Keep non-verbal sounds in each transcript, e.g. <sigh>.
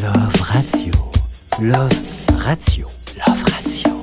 Love Radio. Love Radio. Love Radio.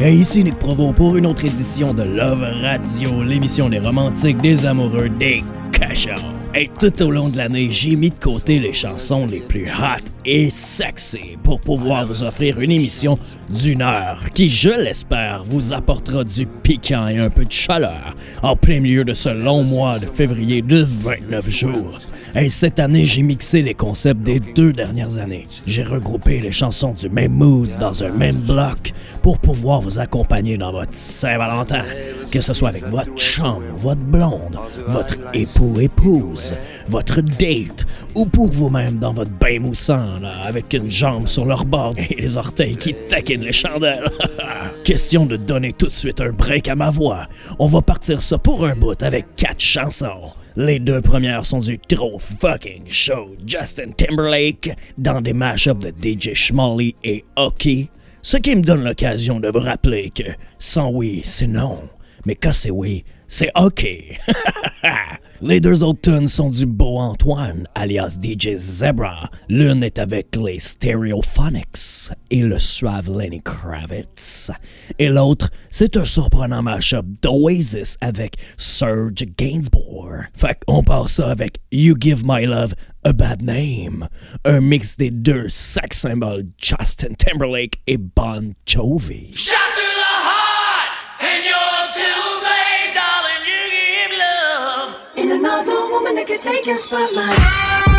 Et ici Nick Provo pour une autre édition de Love Radio, l'émission des romantiques, des amoureux, des cachants. Tout au long de l'année, j'ai mis de côté les chansons les plus hot et sexy pour pouvoir vous offrir une émission d'une heure qui, je l'espère, vous apportera du piquant et un peu de chaleur en plein milieu de ce long mois de février de 29 jours. Et cette année, j'ai mixé les concepts des deux dernières années. J'ai regroupé les chansons du même mood dans un même bloc pour pouvoir vous accompagner dans votre Saint-Valentin, que ce soit avec votre chum, votre blonde, votre époux-épouse, votre date, ou pour vous-même dans votre bain moussant, là, avec une jambe sur leur bord et les orteils qui taquinent les chandelles. <laughs> Question de donner tout de suite un break à ma voix. On va partir ça pour un bout avec quatre chansons. Les deux premières sont du trop fucking show Justin Timberlake dans des mashups de DJ Schmolly et Hockey. Ce qui me donne l'occasion de vous rappeler que sans oui, c'est non. Mais quand c'est oui, c'est OK. <laughs> les deux autres sont du beau Antoine, alias DJ Zebra. L'une est avec les Stereophonics et le suave Lenny Kravitz. Et l'autre, c'est un surprenant mashup d'Oasis avec Serge Gainsbourg. Fait qu'on part ça avec You Give My Love a Bad Name. Un mix des deux sex symboles Justin Timberlake et Bon Jovi. could take your spotlight.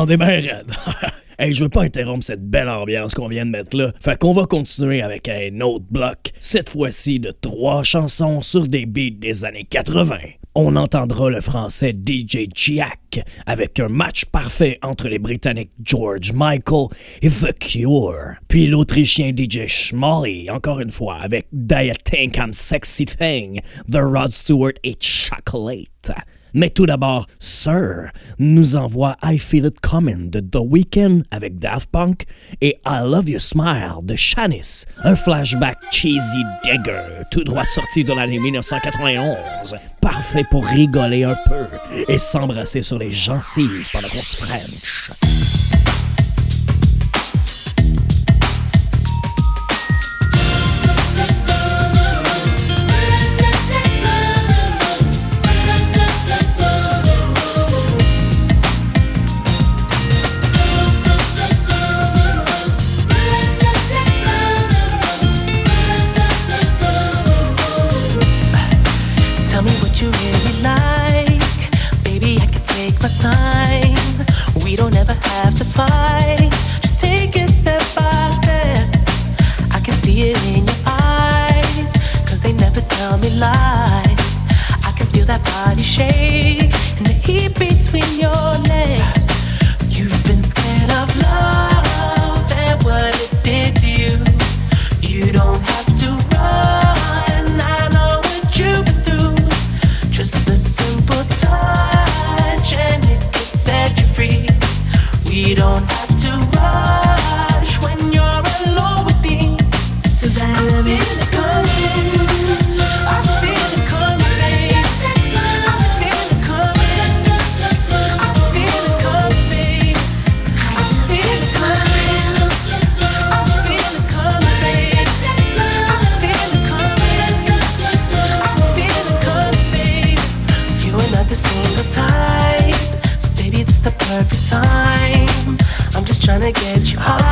rendez bien raide. <laughs> hey, je veux pas interrompre cette belle ambiance qu'on vient de mettre là. Fait qu'on va continuer avec un autre bloc, cette fois-ci de trois chansons sur des beats des années 80. On entendra le français DJ Chiak avec un match parfait entre les Britanniques George Michael et The Cure. Puis l'Autrichien DJ Schmally, encore une fois, avec Diet Tank I'm Sexy Thing, The Rod Stewart et Chocolate. Mais tout d'abord, Sir nous envoie I Feel It Coming de The Weeknd avec Daft Punk et I Love Your Smile de Shanice, un flashback cheesy dagger tout droit sorti de l'année 1991, parfait pour rigoler un peu et s'embrasser sur les gencives pendant qu'on se French. that body. get you high.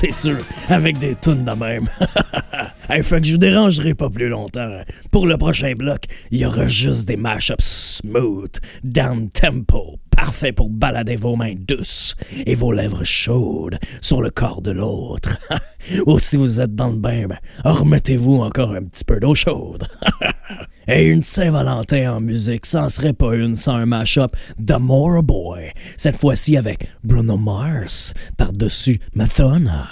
C'est sûr, avec des tunes de même. <laughs> hey, fait que je vous dérangerai pas plus longtemps. Pour le prochain bloc, il y aura juste des mashups smooth, down tempo, parfait pour balader vos mains douces et vos lèvres chaudes sur le corps de l'autre. <laughs> Ou si vous êtes dans le bain, ben, remettez-vous encore un petit peu d'eau chaude. <laughs> Et une Saint-Valentin en musique, ça en serait pas une sans un mashup d'Amora Boy. Cette fois-ci avec Bruno Mars par-dessus Madonna.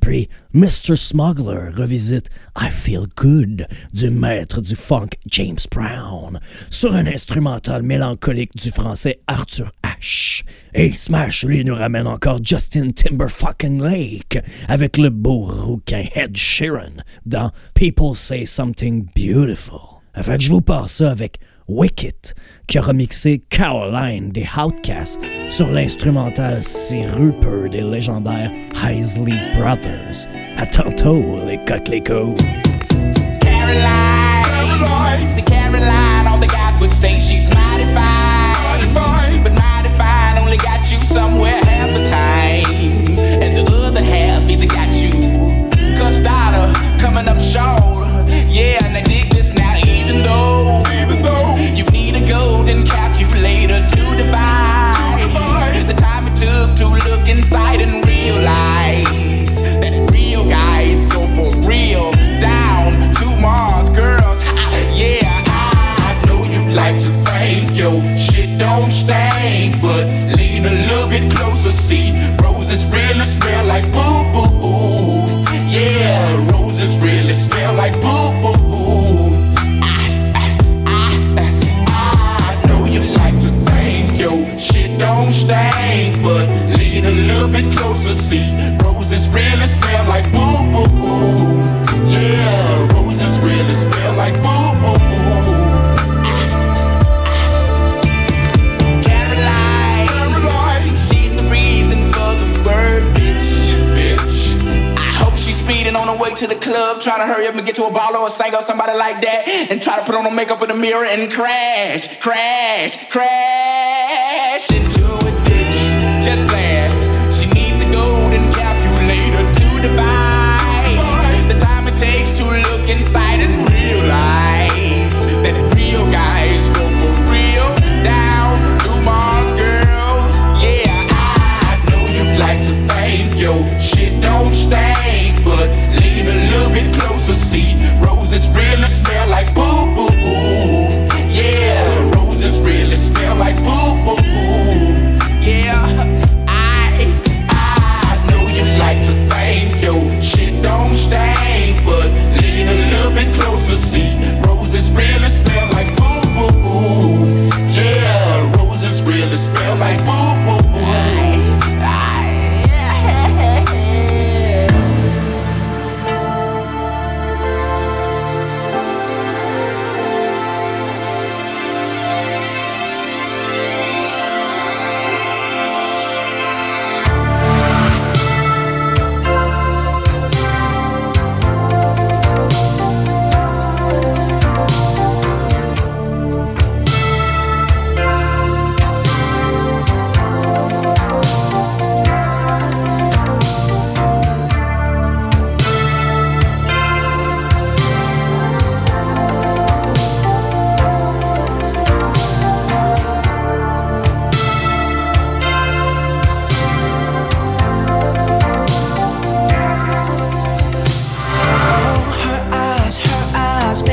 Puis Mr. Smuggler revisite I Feel Good du maître du funk James Brown sur un instrumental mélancolique du français Arthur H. Et Smash, lui, nous ramène encore Justin Timberfucking Lake avec le beau rouquin Ed Sheeran dans People Say Something Beautiful. Fait que je vous passe ça avec Wicked, qui a remixé Caroline des Outcasts sur l'instrumental Si Rupert des légendaires Heisley Brothers. À tantôt, les coquelicots. Caroline. See, Caroline, all the guys would say she's mighty fine. But mighty fine only got you somewhere half the time. And the other half either got you cussed out or coming up short. Bit. See, roses really smell like boo boo. Yeah, roses really smell like boo boo. Caroline, she's the reason for the word bitch. Bitch. I hope she's speeding on her way to the club, trying to hurry up and get to a baller or a singer or somebody like that, and try to put on her makeup in the mirror and crash, crash, crash into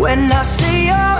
When I see your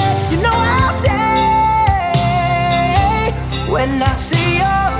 When I see your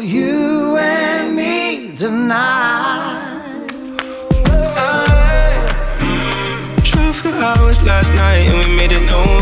you and me tonight. I tried for hours last night and we made it known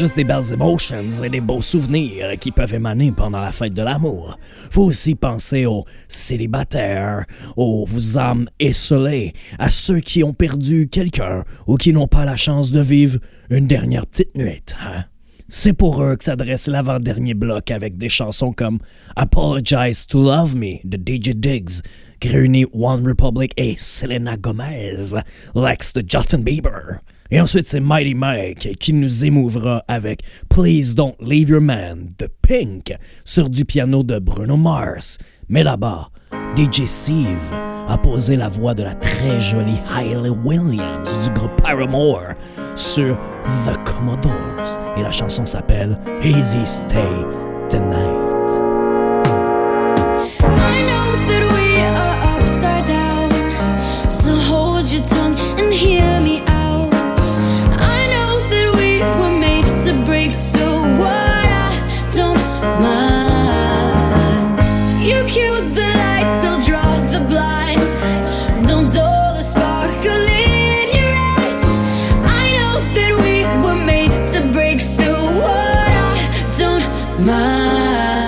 juste des belles emotions et des beaux souvenirs qui peuvent émaner pendant la fête de l'amour. Faut aussi penser aux célibataires, aux âmes esselées, à ceux qui ont perdu quelqu'un ou qui n'ont pas la chance de vivre une dernière petite nuit. Hein? C'est pour eux que s'adresse l'avant-dernier bloc avec des chansons comme Apologize to Love Me de DJ Diggs, qui réunit One Republic et Selena Gomez, l'ex de Justin Bieber. Et ensuite, c'est Mighty Mike qui nous émouvra avec Please Don't Leave Your Man de Pink sur du piano de Bruno Mars. Mais là-bas, DJ Steve a posé la voix de la très jolie Hayley Williams du groupe Paramore sur The Commodores. Et la chanson s'appelle Easy Stay Tonight. My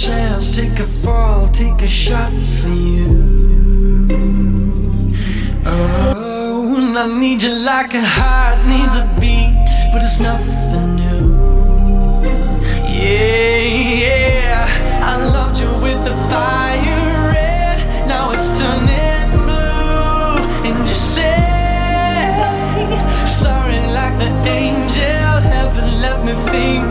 chance, take a fall, take a shot for you. Oh, I need you like a heart needs a beat, but it's nothing new. Yeah, yeah, I loved you with the fire red, now it's turning blue, and you say sorry like the angel, heaven let me think.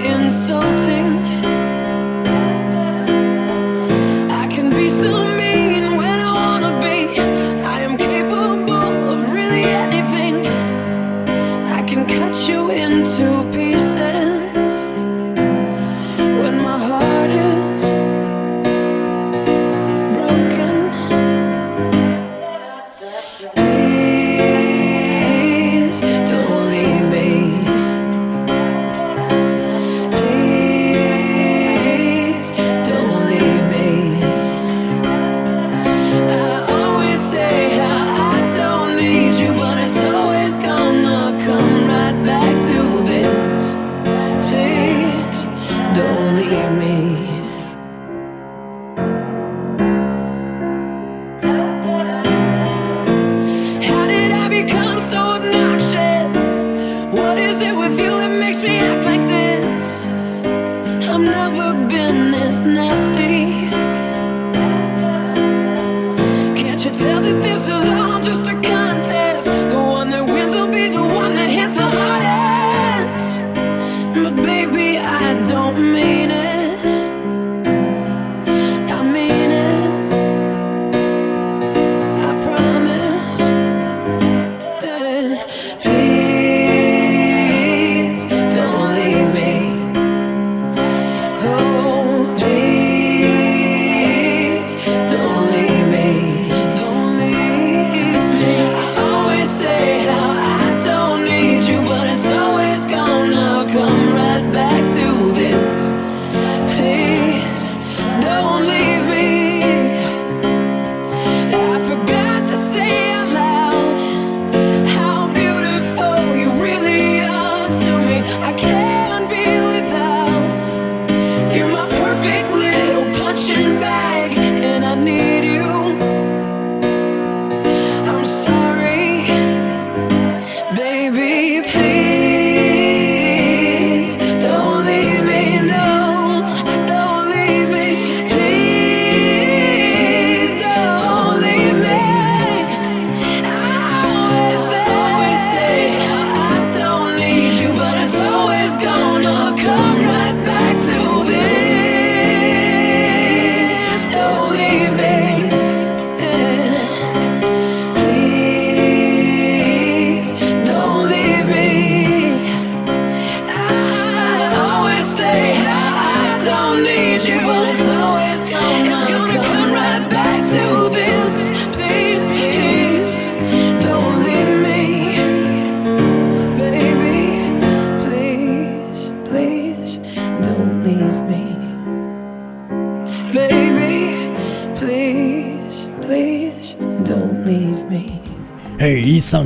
Insulting?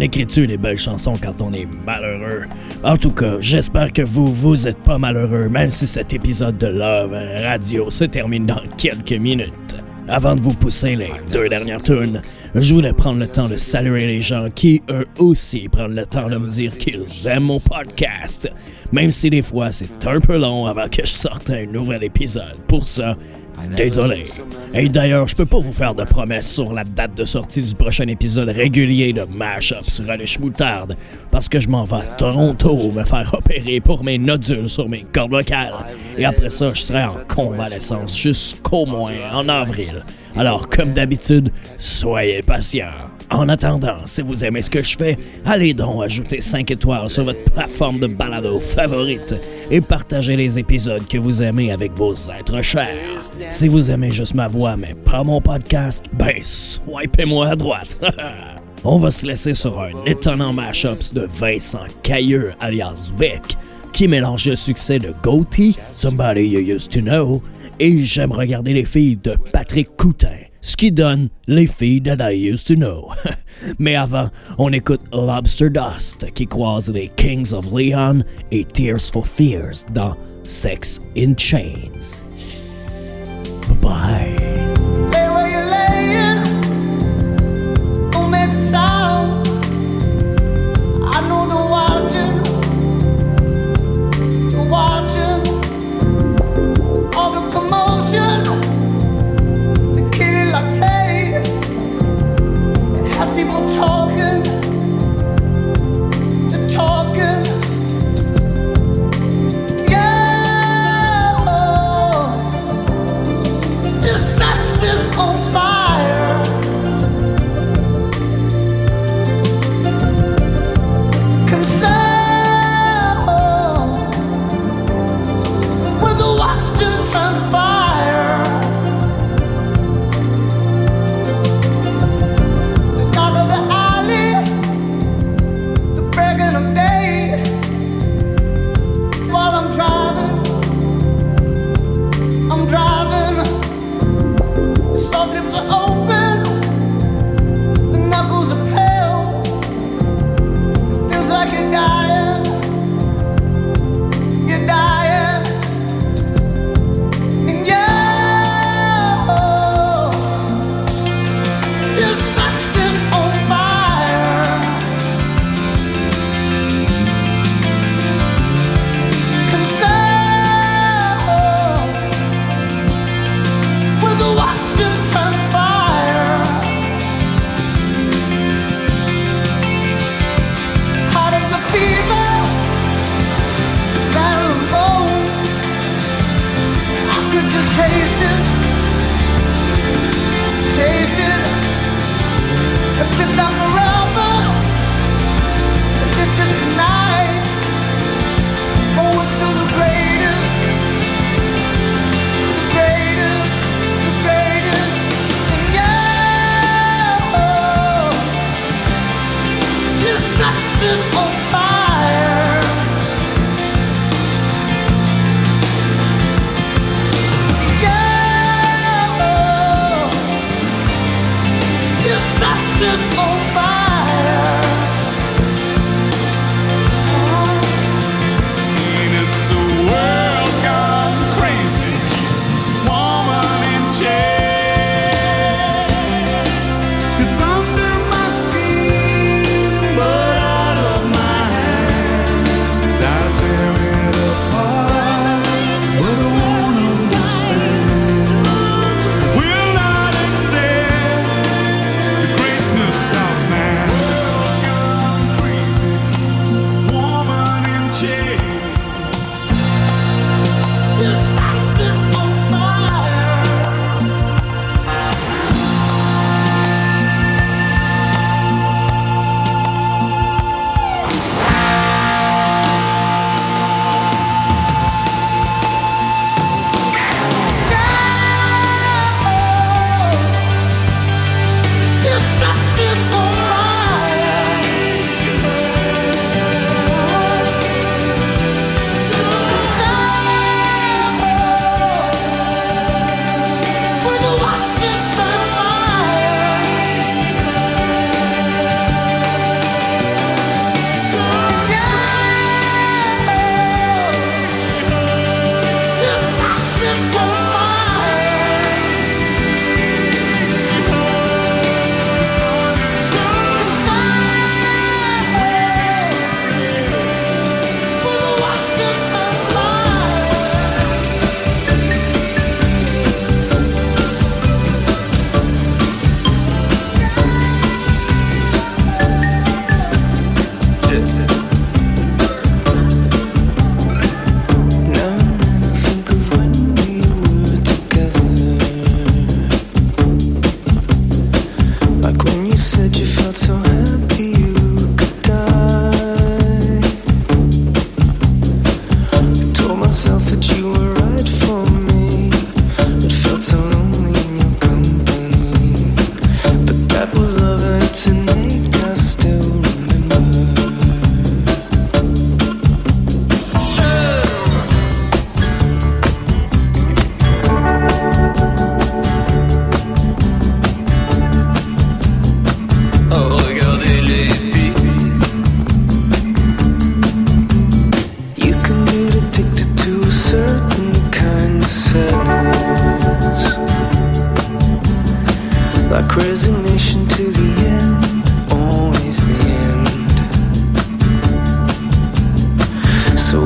Écrit-tu des belles chansons quand on est malheureux? En tout cas, j'espère que vous, vous êtes pas malheureux, même si cet épisode de Love Radio se termine dans quelques minutes. Avant de vous pousser les deux dernières tunes, je voulais prendre le temps de saluer les gens qui, eux aussi, prennent le temps de me dire qu'ils aiment mon podcast. Même si des fois c'est un peu long avant que je sorte un nouvel épisode. Pour ça, désolé. Et d'ailleurs, je peux pas vous faire de promesses sur la date de sortie du prochain épisode régulier de Mashup sur Relish Moutarde, parce que je m'en vais à Toronto me faire opérer pour mes nodules sur mes cordes vocales. Et après ça, je serai en convalescence jusqu'au moins en avril. Alors, comme d'habitude, soyez patients. En attendant, si vous aimez ce que je fais, allez donc ajouter 5 étoiles sur votre plateforme de balado favorite et partagez les épisodes que vous aimez avec vos êtres chers. Si vous aimez juste ma voix mais pas mon podcast, ben swipez-moi à droite. <laughs> On va se laisser sur un étonnant mashups de Vincent Cailleux alias Vic qui mélange le succès de Goatee, Somebody You Used to Know, et J'aime regarder les filles de Patrick Coutin, ce qui donne les filles that I used to know. <laughs> Mais avant, on écoute Lobster Dust qui croise les Kings of Leon et Tears for Fears dans Sex in Chains. Bye bye.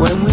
When we